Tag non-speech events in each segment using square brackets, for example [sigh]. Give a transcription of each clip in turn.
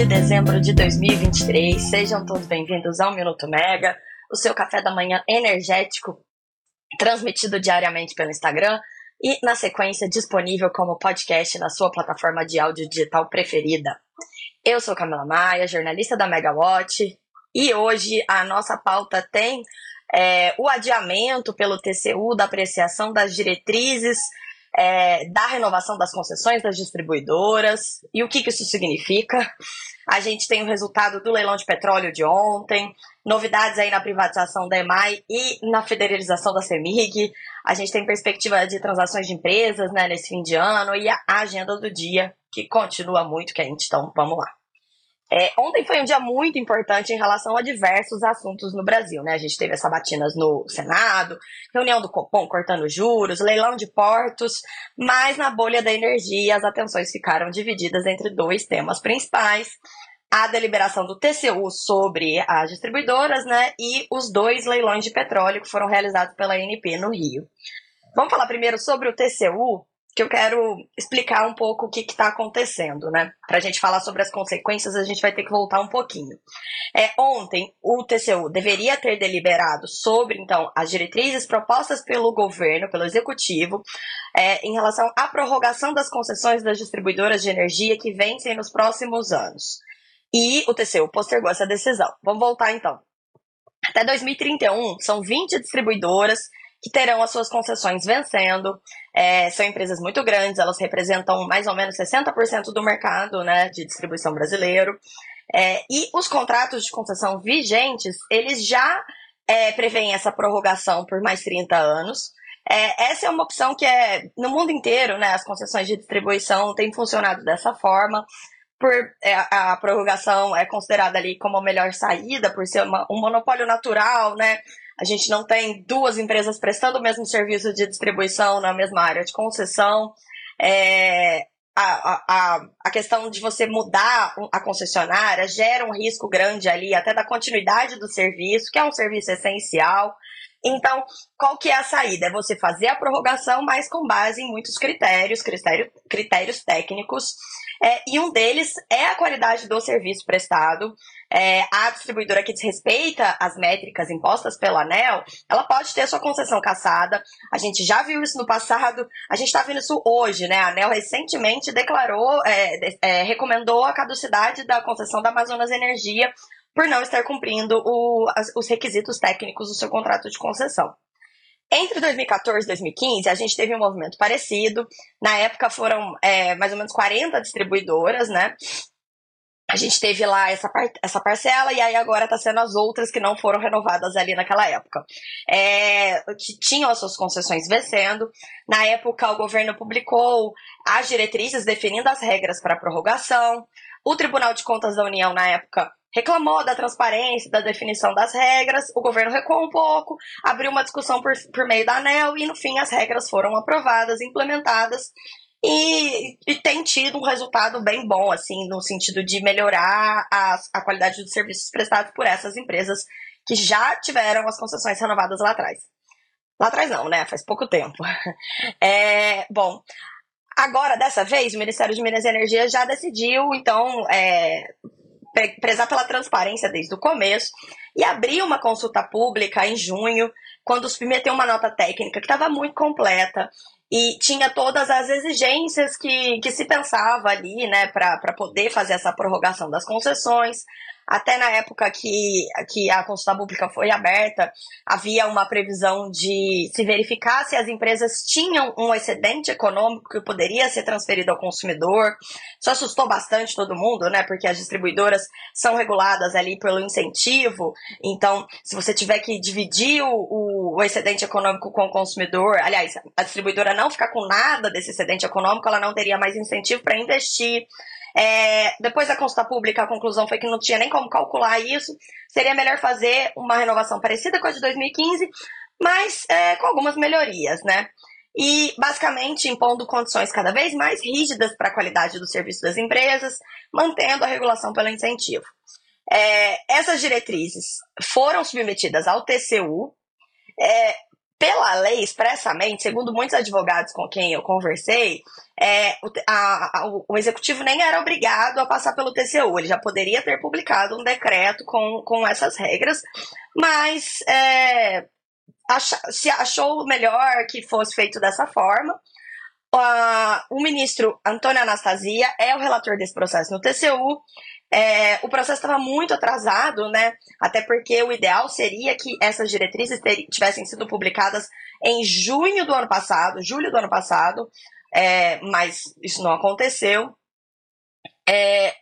de dezembro de 2023. Sejam todos bem-vindos ao Minuto Mega, o seu café da manhã energético, transmitido diariamente pelo Instagram e, na sequência, disponível como podcast na sua plataforma de áudio digital preferida. Eu sou Camila Maia, jornalista da Megawatt, e hoje a nossa pauta tem é, o adiamento pelo TCU da apreciação das diretrizes é, da renovação das concessões das distribuidoras. E o que, que isso significa? A gente tem o resultado do leilão de petróleo de ontem, novidades aí na privatização da EMAI e na federalização da CEMIG. A gente tem perspectiva de transações de empresas né, nesse fim de ano e a agenda do dia, que continua muito quente. Então, vamos lá. É, ontem foi um dia muito importante em relação a diversos assuntos no Brasil, né? A gente teve as sabatinas no Senado, reunião do Copom cortando juros, leilão de portos, mas na bolha da energia as atenções ficaram divididas entre dois temas principais: a deliberação do TCU sobre as distribuidoras, né? E os dois leilões de petróleo que foram realizados pela ANP no Rio. Vamos falar primeiro sobre o TCU, que eu quero explicar um pouco o que está acontecendo, né? Para a gente falar sobre as consequências, a gente vai ter que voltar um pouquinho. É, ontem, o TCU deveria ter deliberado sobre, então, as diretrizes propostas pelo governo, pelo executivo, é, em relação à prorrogação das concessões das distribuidoras de energia que vencem nos próximos anos. E o TCU postergou essa decisão. Vamos voltar então. Até 2031, são 20 distribuidoras que terão as suas concessões vencendo. É, são empresas muito grandes, elas representam mais ou menos 60% do mercado né, de distribuição brasileiro. É, e os contratos de concessão vigentes, eles já é, prevêem essa prorrogação por mais 30 anos. É, essa é uma opção que é no mundo inteiro, né? As concessões de distribuição têm funcionado dessa forma. Por, é, a prorrogação é considerada ali como a melhor saída, por ser uma, um monopólio natural, né? A gente não tem duas empresas prestando o mesmo serviço de distribuição na mesma área de concessão. É, a, a, a questão de você mudar a concessionária gera um risco grande ali, até da continuidade do serviço, que é um serviço essencial. Então, qual que é a saída? É você fazer a prorrogação, mas com base em muitos critérios, critérios, critérios técnicos, é, e um deles é a qualidade do serviço prestado. É, a distribuidora que desrespeita as métricas impostas pela ANEL, ela pode ter sua concessão cassada. A gente já viu isso no passado, a gente está vendo isso hoje, né? A ANEL recentemente declarou, é, é, recomendou a caducidade da concessão da Amazonas Energia por não estar cumprindo o, as, os requisitos técnicos do seu contrato de concessão. Entre 2014 e 2015, a gente teve um movimento parecido. Na época foram é, mais ou menos 40 distribuidoras, né? A gente teve lá essa, par essa parcela e aí agora está sendo as outras que não foram renovadas ali naquela época. É, que tinham as suas concessões vencendo. Na época, o governo publicou as diretrizes definindo as regras para prorrogação. O Tribunal de Contas da União, na época, reclamou da transparência, da definição das regras, o governo recuou um pouco, abriu uma discussão por, por meio da ANEL e, no fim, as regras foram aprovadas, implementadas e, e tem tido um resultado bem bom, assim, no sentido de melhorar a, a qualidade dos serviços prestados por essas empresas que já tiveram as concessões renovadas lá atrás. Lá atrás não, né? Faz pouco tempo. [laughs] É, bom, agora, dessa vez, o Ministério de Minas e Energia já decidiu, então, é, prezar pela transparência desde o começo e abrir uma consulta pública em junho, quando submeteu uma nota técnica que estava muito completa e tinha todas as exigências que, que se pensava ali, né, para poder fazer essa prorrogação das concessões. Até na época que, que a consulta pública foi aberta, havia uma previsão de se verificar se as empresas tinham um excedente econômico que poderia ser transferido ao consumidor. Isso assustou bastante todo mundo, né? Porque as distribuidoras são reguladas ali pelo incentivo. Então, se você tiver que dividir o, o excedente econômico com o consumidor, aliás, a distribuidora não ficar com nada desse excedente econômico, ela não teria mais incentivo para investir. É, depois da consulta pública, a conclusão foi que não tinha nem como calcular isso. Seria melhor fazer uma renovação parecida com a de 2015, mas é, com algumas melhorias, né? E basicamente impondo condições cada vez mais rígidas para a qualidade do serviço das empresas, mantendo a regulação pelo incentivo. É, essas diretrizes foram submetidas ao TCU. É, pela lei, expressamente, segundo muitos advogados com quem eu conversei, é, o, a, a, o, executivo nem era obrigado a passar pelo TCU, ele já poderia ter publicado um decreto com, com essas regras, mas é, acha, se achou melhor que fosse feito dessa forma. Uh, o ministro Antônio Anastasia é o relator desse processo no TCU. É, o processo estava muito atrasado, né? Até porque o ideal seria que essas diretrizes tivessem sido publicadas em junho do ano passado, julho do ano passado, é, mas isso não aconteceu. É,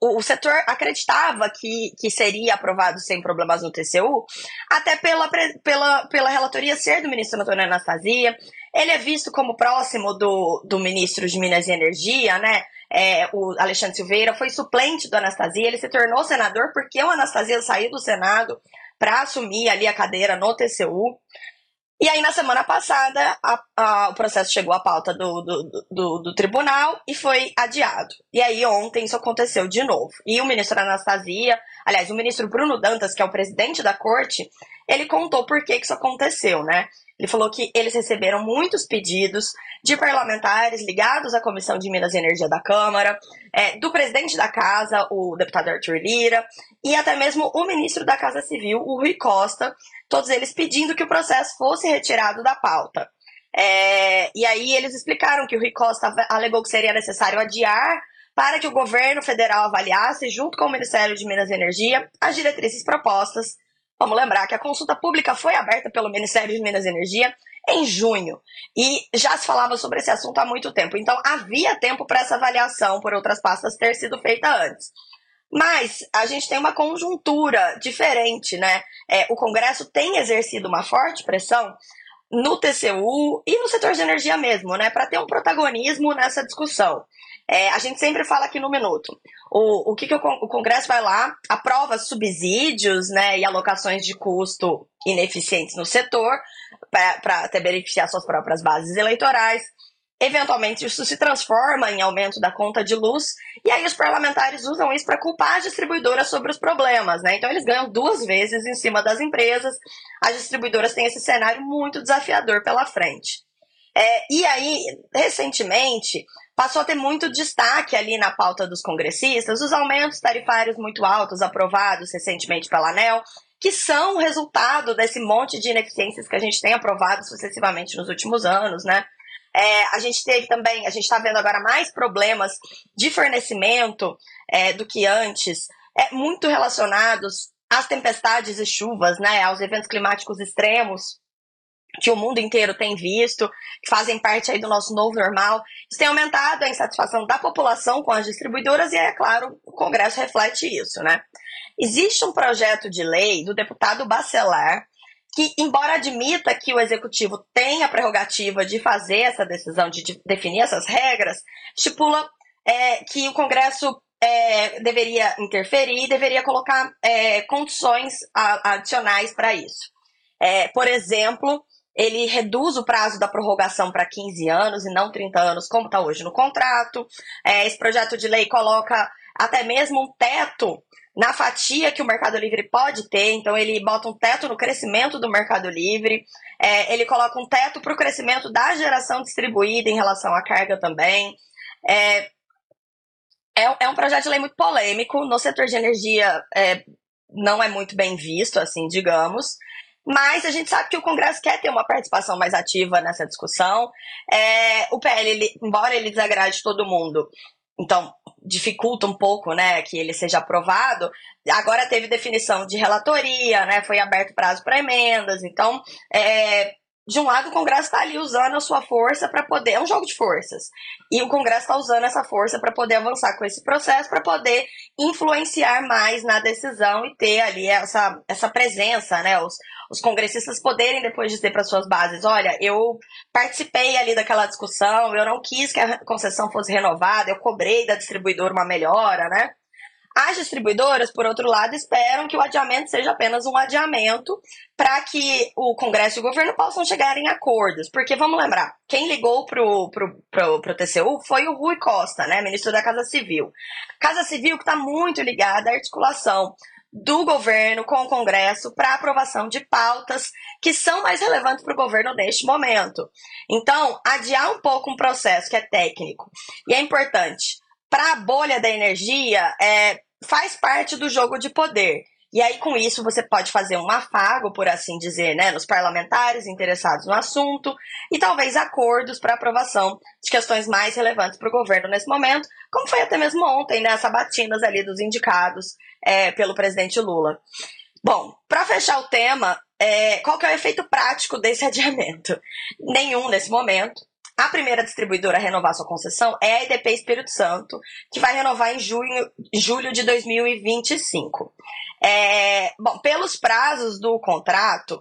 o, o, setor acreditava que, que seria aprovado sem problemas no TCU, até pela, pela, pela relatoria ser do ministro Antônio Anastasia. Ele é visto como próximo do, do ministro de Minas e Energia, né? é, o Alexandre Silveira, foi suplente do Anastasia, ele se tornou senador porque o Anastasia saiu do Senado para assumir ali a cadeira no TCU. E aí, na semana passada, a, a, o processo chegou à pauta do, do, do, do, tribunal e foi adiado. E aí, ontem, isso aconteceu de novo. E o ministro Anastasia, aliás, o ministro Bruno Dantas, que é o presidente da corte, ele contou por que, que isso aconteceu, né? Ele falou que eles receberam muitos pedidos de parlamentares ligados à Comissão de Minas e Energia da Câmara, é, do presidente da casa, o deputado Arthur Lira, e até mesmo o ministro da Casa Civil, o Rui Costa, todos eles pedindo que o processo fosse retirado da pauta. É, e aí eles explicaram que o Rui Costa alegou que seria necessário adiar para que o governo federal avaliasse, junto com o Ministério de Minas e Energia, as diretrizes propostas Vamos lembrar que a consulta pública foi aberta pelo Ministério de Minas e Energia em junho e já se falava sobre esse assunto há muito tempo. Então havia tempo para essa avaliação por outras pastas ter sido feita antes. Mas a gente tem uma conjuntura diferente, né? É, o Congresso tem exercido uma forte pressão no TCU e no setor de energia mesmo, né? Para ter um protagonismo nessa discussão. É, a gente sempre fala aqui no minuto. O, o que, que o, o Congresso vai lá, aprova subsídios né, e alocações de custo ineficientes no setor, para até beneficiar suas próprias bases eleitorais. Eventualmente, isso se transforma em aumento da conta de luz, e aí os parlamentares usam isso para culpar as distribuidoras sobre os problemas, né? Então, eles ganham duas vezes em cima das empresas. As distribuidoras têm esse cenário muito desafiador pela frente. É, e aí, recentemente, passou a ter muito destaque ali na pauta dos congressistas os aumentos tarifários muito altos aprovados recentemente pela ANEL, que são resultado desse monte de ineficiências que a gente tem aprovado sucessivamente nos últimos anos, né? É, a gente teve também, a gente está vendo agora mais problemas de fornecimento é, do que antes, é, muito relacionados às tempestades e chuvas, né, aos eventos climáticos extremos que o mundo inteiro tem visto, que fazem parte aí do nosso novo normal. Isso tem aumentado a insatisfação da população com as distribuidoras e, é claro, o Congresso reflete isso, né? Existe um projeto de lei do deputado Bacelar que, embora admita que o executivo tem a prerrogativa de fazer essa decisão, de, de definir essas regras, estipula é, que o Congresso é, deveria interferir, deveria colocar é, condições adicionais para isso. É, por exemplo, ele reduz o prazo da prorrogação para 15 anos e não 30 anos, como está hoje no contrato. É, esse projeto de lei coloca até mesmo um teto na fatia que o Mercado Livre pode ter, então ele bota um teto no crescimento do Mercado Livre, é, ele coloca um teto para o crescimento da geração distribuída em relação à carga também. É, é, é, um projeto de lei muito polêmico, no setor de energia é, não é muito bem visto, assim, digamos. Mas a gente sabe que o Congresso quer ter uma participação mais ativa nessa discussão. É, o PL, ele, embora ele desagrade todo mundo, então dificulta um pouco, né, que ele seja aprovado. Agora teve definição de relatoria, né, foi aberto prazo para emendas. Então, é, de um lado, o Congresso está ali usando a sua força para poder. É um jogo de forças. E o Congresso está usando essa força para poder avançar com esse processo, para poder influenciar mais na decisão e ter ali essa, essa presença, né? Os, os congressistas poderem depois dizer para suas bases: olha, eu participei ali daquela discussão, eu não quis que a concessão fosse renovada, eu cobrei da distribuidora uma melhora, né? As distribuidoras, por outro lado, esperam que o adiamento seja apenas um adiamento para que o Congresso e o governo possam chegar em acordos. Porque, vamos lembrar, quem ligou para o pro, pro, pro TCU foi o Rui Costa, né, ministro da Casa Civil. Casa Civil que está muito ligada à articulação do governo com o Congresso para aprovação de pautas que são mais relevantes para o governo neste momento. Então, adiar um pouco um processo que é técnico e é importante para a bolha da energia é, faz parte do jogo de poder. E aí, com isso, você pode fazer um afago, por assim dizer, né, nos parlamentares interessados no assunto e talvez acordos para aprovação de questões mais relevantes para o governo nesse momento, como foi até mesmo ontem, né, as sabatinas ali dos indicados é, pelo presidente Lula. Bom, para fechar o tema, é, qual que é o efeito prático desse [laughs] adiamento? Nenhum nesse momento. A primeira distribuidora a renovar sua concessão é a EDP Espírito Santo, que vai renovar em junho, julho de 2025. É, bom, pelos prazos do contrato,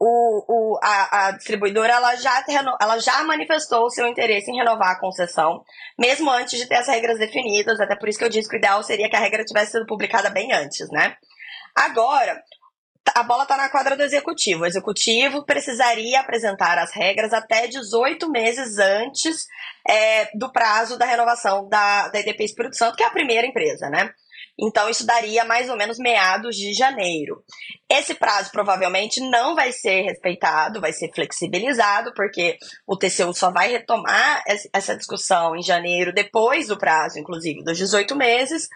o, o, a, a, distribuidora ela já, ela já manifestou o seu interesse em renovar a concessão, mesmo antes de ter as regras definidas, até por isso que eu disse que o ideal seria que a regra tivesse sido publicada bem antes, né? Agora, a bola está na quadra do executivo. O executivo precisaria apresentar as regras até 18 meses antes é, do prazo da renovação da, da EDP Espírito Santo, que é a primeira empresa, né? Então, isso daria mais ou menos meados de janeiro. Esse prazo provavelmente não vai ser respeitado, vai ser flexibilizado, porque o TCU só vai retomar essa discussão em janeiro, depois do prazo, inclusive, dos 18 meses.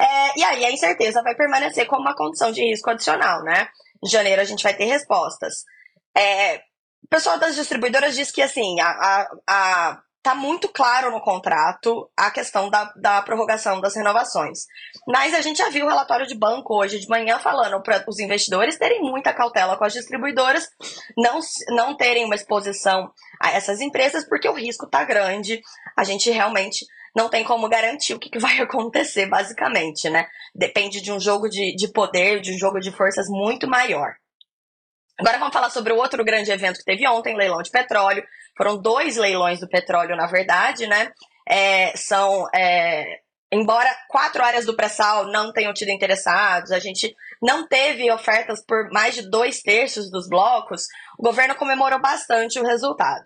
É, e aí a incerteza vai permanecer como uma condição de risco adicional, né? Em janeiro a gente vai ter respostas. É, o pessoal das distribuidoras diz que assim, a, a, a tá muito claro no contrato a questão da, da prorrogação das renovações. Mas a gente já viu o relatório de banco hoje de manhã falando para os investidores terem muita cautela com as distribuidoras, não, não terem uma exposição a essas empresas, porque o risco está grande. A gente realmente não tem como garantir o que, que vai [laughs] acontecer, basicamente, né? Depende de um jogo de, de poder, de um jogo de forças muito maior. Agora vamos falar sobre o outro grande evento que teve ontem, leilão de petróleo. Foram dois leilões do petróleo, na verdade, né? É, são. É, embora quatro áreas do pré-sal não tenham tido interessados, a gente não teve ofertas por mais de dois terços dos blocos, o governo comemorou bastante o resultado.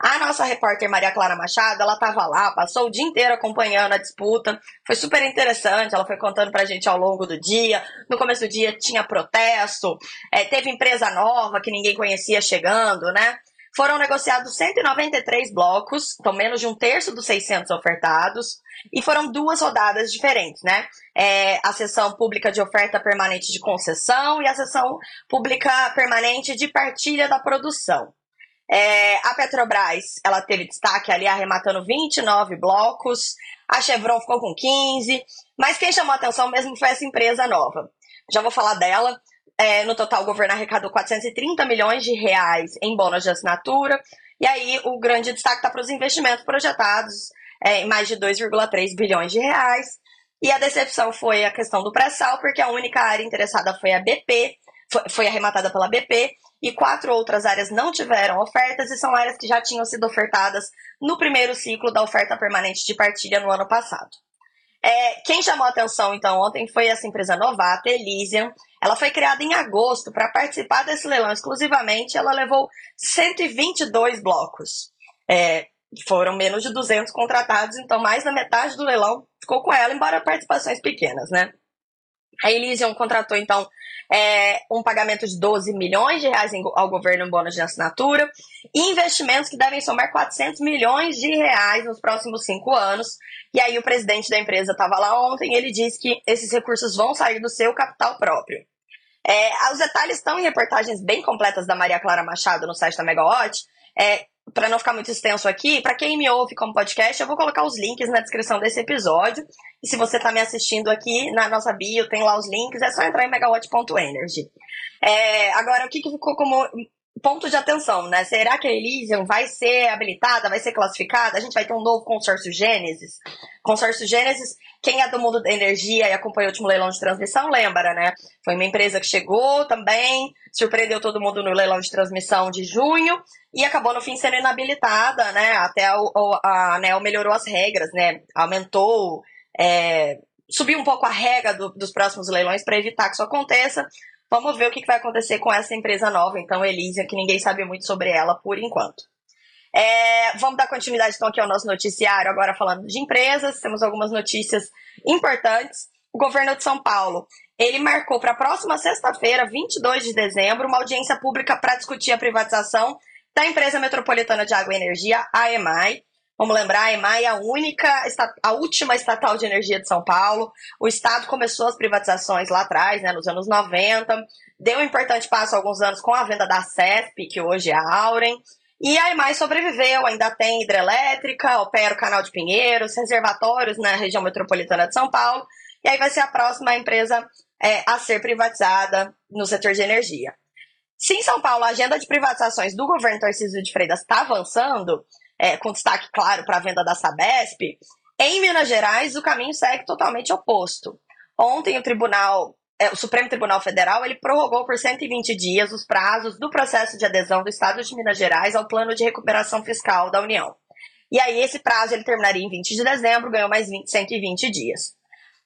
A nossa repórter Maria Clara Machado, ela estava lá, passou o dia inteiro acompanhando a disputa, foi super interessante, ela foi contando para a gente ao longo do dia. No começo do dia tinha protesto, é, teve empresa nova que ninguém conhecia chegando, né? Foram negociados 193 blocos, então menos de um terço dos 600 ofertados, e foram duas rodadas diferentes, né? É, a sessão pública de oferta permanente de concessão e a sessão pública permanente de partilha da produção. É, a Petrobras, ela teve destaque ali arrematando 29 blocos, a Chevron ficou com 15, mas quem chamou atenção mesmo foi essa empresa nova. Já vou falar dela. É, no total, o governo arrecadou 430 milhões de reais em bônus de assinatura. E aí, o grande destaque está para os investimentos projetados é, em mais de 2,3 bilhões de reais. E a decepção foi a questão do pré-sal, porque a única área interessada foi a BP, foi, foi arrematada pela BP, e quatro outras áreas não tiveram ofertas, e são áreas que já tinham sido ofertadas no primeiro ciclo da oferta permanente de partilha no ano passado. É, quem chamou atenção, então, ontem foi essa empresa novata, Elysian. Ela foi criada em agosto para participar desse leilão exclusivamente. Ela levou 122 blocos. É, foram menos de 200 contratados, então mais da metade do leilão ficou com ela, embora participações pequenas, né? A Elysium contratou, então, é, um pagamento de 12 milhões de reais ao governo em bônus de assinatura e investimentos que devem somar 400 milhões de reais nos próximos cinco anos. E aí o presidente da empresa estava lá ontem ele disse que esses recursos vão sair do seu capital próprio. É, os detalhes estão em reportagens bem completas da Maria Clara Machado no site da Megawatt. É, para não ficar muito extenso aqui, para quem me ouve como podcast, eu vou colocar os links na descrição desse episódio. E se você está me assistindo aqui na nossa bio, tem lá os links, é só entrar em megawatt.energy. É, agora, o que, que ficou como ponto de atenção, né? Será que a Elysium vai ser habilitada, vai ser classificada? A gente vai ter um novo consórcio Gênesis. Consórcio Gênesis, quem é do mundo da energia e acompanhou o último leilão de transmissão, lembra, né? Foi uma empresa que chegou também, surpreendeu todo mundo no leilão de transmissão de junho e acabou no fim sendo inabilitada, né? Até a, a ANEL melhorou as regras, né? Aumentou, é, subiu um pouco a regra do, dos próximos leilões para evitar que isso aconteça. Vamos ver o que vai acontecer com essa empresa nova, então, Elísia, que ninguém sabe muito sobre ela por enquanto. É, vamos dar continuidade então aqui ao nosso noticiário, agora falando de empresas. Temos algumas notícias importantes. O governo de São Paulo ele marcou para a próxima sexta-feira, 22 de dezembro, uma audiência pública para discutir a privatização da empresa metropolitana de água e energia, a EMAI. Vamos lembrar, a EMAI é a única, a última estatal de energia de São Paulo. O Estado começou as privatizações lá atrás, né, nos anos 90, deu um importante passo há alguns anos com a venda da CESP, que hoje é a Auren. E a EMAI sobreviveu, ainda tem hidrelétrica, opera o canal de Pinheiros, reservatórios na região metropolitana de São Paulo. E aí vai ser a próxima empresa é, a ser privatizada no setor de energia. Se em São Paulo a agenda de privatizações do governo Tarcísio de Freitas está avançando, é, com destaque claro para a venda da Sabesp, em Minas Gerais o caminho segue totalmente oposto. Ontem o Tribunal, é, o Supremo Tribunal Federal, ele prorrogou por 120 dias os prazos do processo de adesão do Estado de Minas Gerais ao Plano de Recuperação Fiscal da União. E aí esse prazo ele terminaria em 20 de dezembro, ganhou mais 20, 120 dias.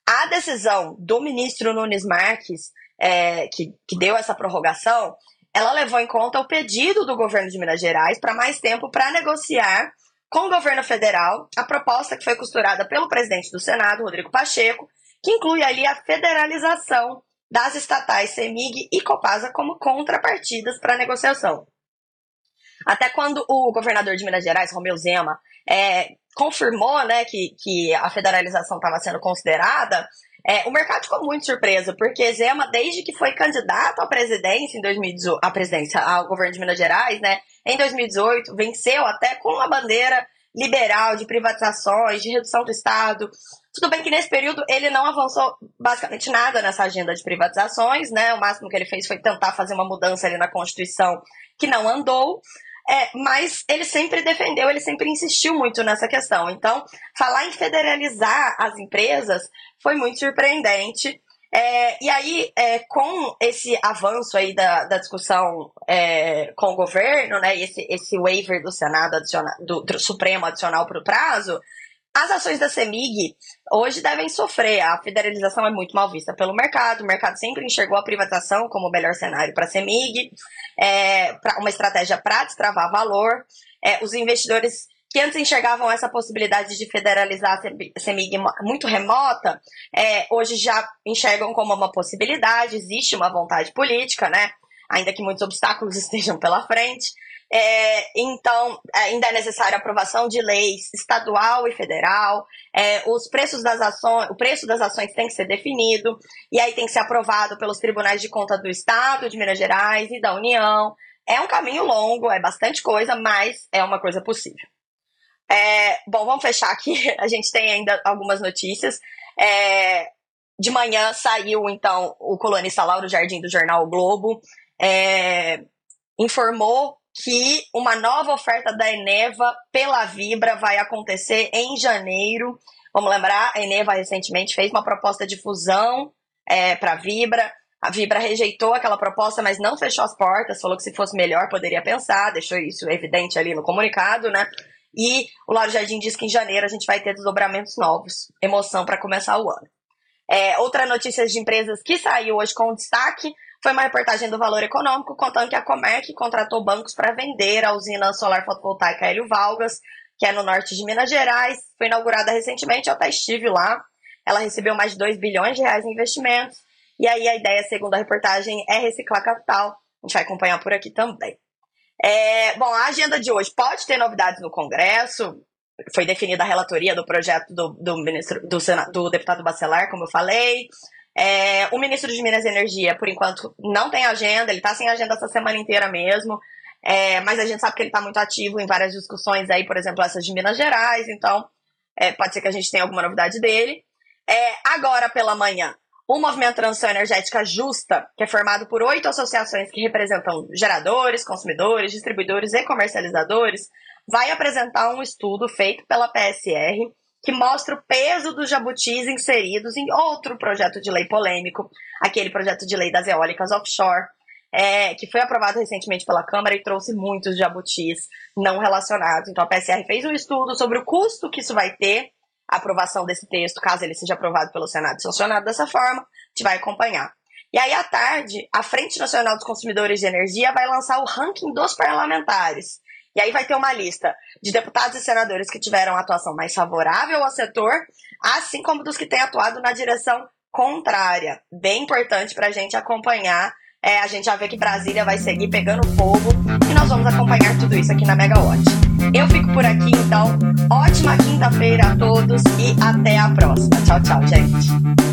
A decisão do ministro Nunes Marques, é, que, que deu essa prorrogação, ela levou em conta o pedido do governo de Minas Gerais para mais tempo para negociar com o governo federal a proposta que foi costurada pelo presidente do Senado, Rodrigo Pacheco, que inclui ali a federalização das estatais CEMIG e Copasa como contrapartidas para a negociação. Até quando o governador de Minas Gerais, Romeu Zema, é, confirmou né, que, que a federalização estava sendo considerada, é, o mercado ficou muito surpreso, porque Zema, desde que foi candidato à presidência em 2018, à presidência, ao governo de Minas Gerais, né, em 2018, venceu até com a bandeira liberal de privatizações, de redução do Estado. Tudo bem que nesse período ele não avançou basicamente nada nessa agenda de privatizações, né? O máximo que ele fez foi tentar fazer uma mudança ali na Constituição que não andou. É, mas ele sempre defendeu, ele sempre insistiu muito nessa questão. Então, falar em federalizar as empresas foi muito surpreendente. É, e aí, é, com esse avanço aí da, da discussão é, com o governo, né, esse, esse waiver do Senado do, do Supremo adicional para o prazo, as ações da CEMIG hoje devem sofrer. A federalização é muito mal vista pelo mercado. O mercado sempre enxergou a privatização como o melhor cenário para a CEMIG, é, uma estratégia para destravar valor. É, os investidores que antes enxergavam essa possibilidade de federalizar a CEMIG muito remota, é, hoje já enxergam como uma possibilidade. Existe uma vontade política, né? Ainda que muitos obstáculos [laughs] estejam pela frente. É, então, ainda é necessária aprovação de leis estadual e federal. É, os preços das ações, o preço das ações tem que ser definido e aí tem que ser aprovado pelos tribunais de conta do Estado, de Minas Gerais e da União. É um caminho longo, é bastante coisa, mas é uma coisa possível. É, bom, vamos fechar aqui. [laughs] A gente tem ainda algumas notícias. É, de manhã saiu, então, o colunista Lauro Jardim do jornal o Globo. É, informou que uma nova oferta da Eneva pela Vibra vai acontecer em janeiro. Vamos lembrar, a Eneva recentemente fez uma proposta de fusão é, para a Vibra. A Vibra rejeitou aquela proposta, mas não fechou as portas, falou que se fosse melhor poderia pensar, deixou isso evidente ali no comunicado, né? E o Lauro Jardim diz que em janeiro a gente vai ter desdobramentos novos. Emoção para começar o ano. É, outra notícia de empresas que saiu hoje com destaque foi uma reportagem do Valor Econômico contando que a Comerc contratou bancos para vender a usina solar fotovoltaica Hélio Valgas, que é no norte de Minas Gerais. Foi inaugurada recentemente, eu até estive lá. Ela recebeu mais de 2 bilhões de reais em investimentos. E aí a ideia, segundo a reportagem, é reciclar capital. A gente vai acompanhar por aqui também. É, bom, a agenda de hoje pode ter novidades no Congresso. Foi definida a relatoria do projeto do, do, ministro, do, do deputado Bacelar, como eu falei. É, o ministro de Minas e Energia, por enquanto, não tem agenda, ele está sem agenda essa semana inteira mesmo. É, mas a gente sabe que ele está muito ativo em várias discussões aí, por exemplo, essas de Minas Gerais, então é, pode ser que a gente tenha alguma novidade dele. É, agora pela manhã, o Movimento Transição Energética Justa, que é formado por oito associações que representam geradores, consumidores, distribuidores e comercializadores, vai apresentar um estudo feito pela PSR que mostra o peso dos jabutis inseridos em outro projeto de lei polêmico, aquele projeto de lei das eólicas offshore, é, que foi aprovado recentemente pela Câmara e trouxe muitos jabutis não relacionados. Então a PSR fez um estudo sobre o custo que isso vai ter, a aprovação desse texto, caso ele seja aprovado pelo Senado e sancionado dessa forma, a gente vai acompanhar. E aí, à tarde, a Frente Nacional dos Consumidores de Energia vai lançar o ranking dos parlamentares. E aí vai ter uma lista de deputados e senadores que tiveram atuação mais favorável ao setor, assim como dos que têm atuado na direção contrária. Bem importante para a gente acompanhar. É, a gente já vê que Brasília vai seguir pegando fogo e nós vamos acompanhar tudo isso aqui na Megawatt. Eu fico por aqui, então. Ótima quinta-feira a todos e até a próxima. Tchau, tchau, gente.